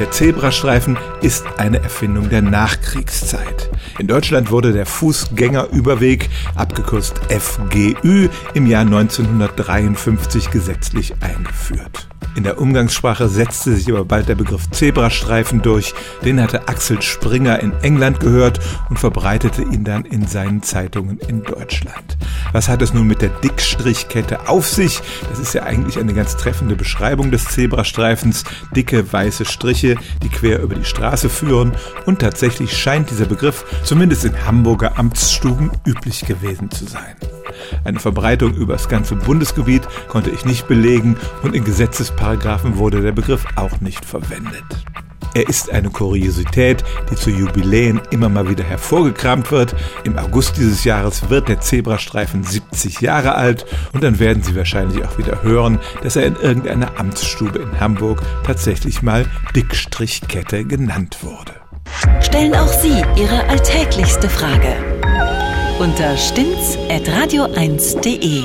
Der Zebrastreifen ist eine Erfindung der Nachkriegszeit. In Deutschland wurde der Fußgängerüberweg, abgekürzt FGÜ, im Jahr 1953 gesetzlich eingeführt. In der Umgangssprache setzte sich aber bald der Begriff Zebrastreifen durch. Den hatte Axel Springer in England gehört und verbreitete ihn dann in seinen Zeitungen in Deutschland. Was hat es nun mit der Dickstrichkette auf sich? Das ist ja eigentlich eine ganz treffende Beschreibung des Zebrastreifens. Dicke weiße Striche, die quer über die Straße führen. Und tatsächlich scheint dieser Begriff zumindest in Hamburger Amtsstuben üblich gewesen zu sein. Eine Verbreitung über das ganze Bundesgebiet konnte ich nicht belegen und in Gesetzesparagraphen wurde der Begriff auch nicht verwendet. Er ist eine Kuriosität, die zu Jubiläen immer mal wieder hervorgekramt wird. Im August dieses Jahres wird der Zebrastreifen 70 Jahre alt und dann werden Sie wahrscheinlich auch wieder hören, dass er in irgendeiner Amtsstube in Hamburg tatsächlich mal Dickstrichkette genannt wurde. Stellen auch Sie Ihre alltäglichste Frage unter stimmtz.radio1.de.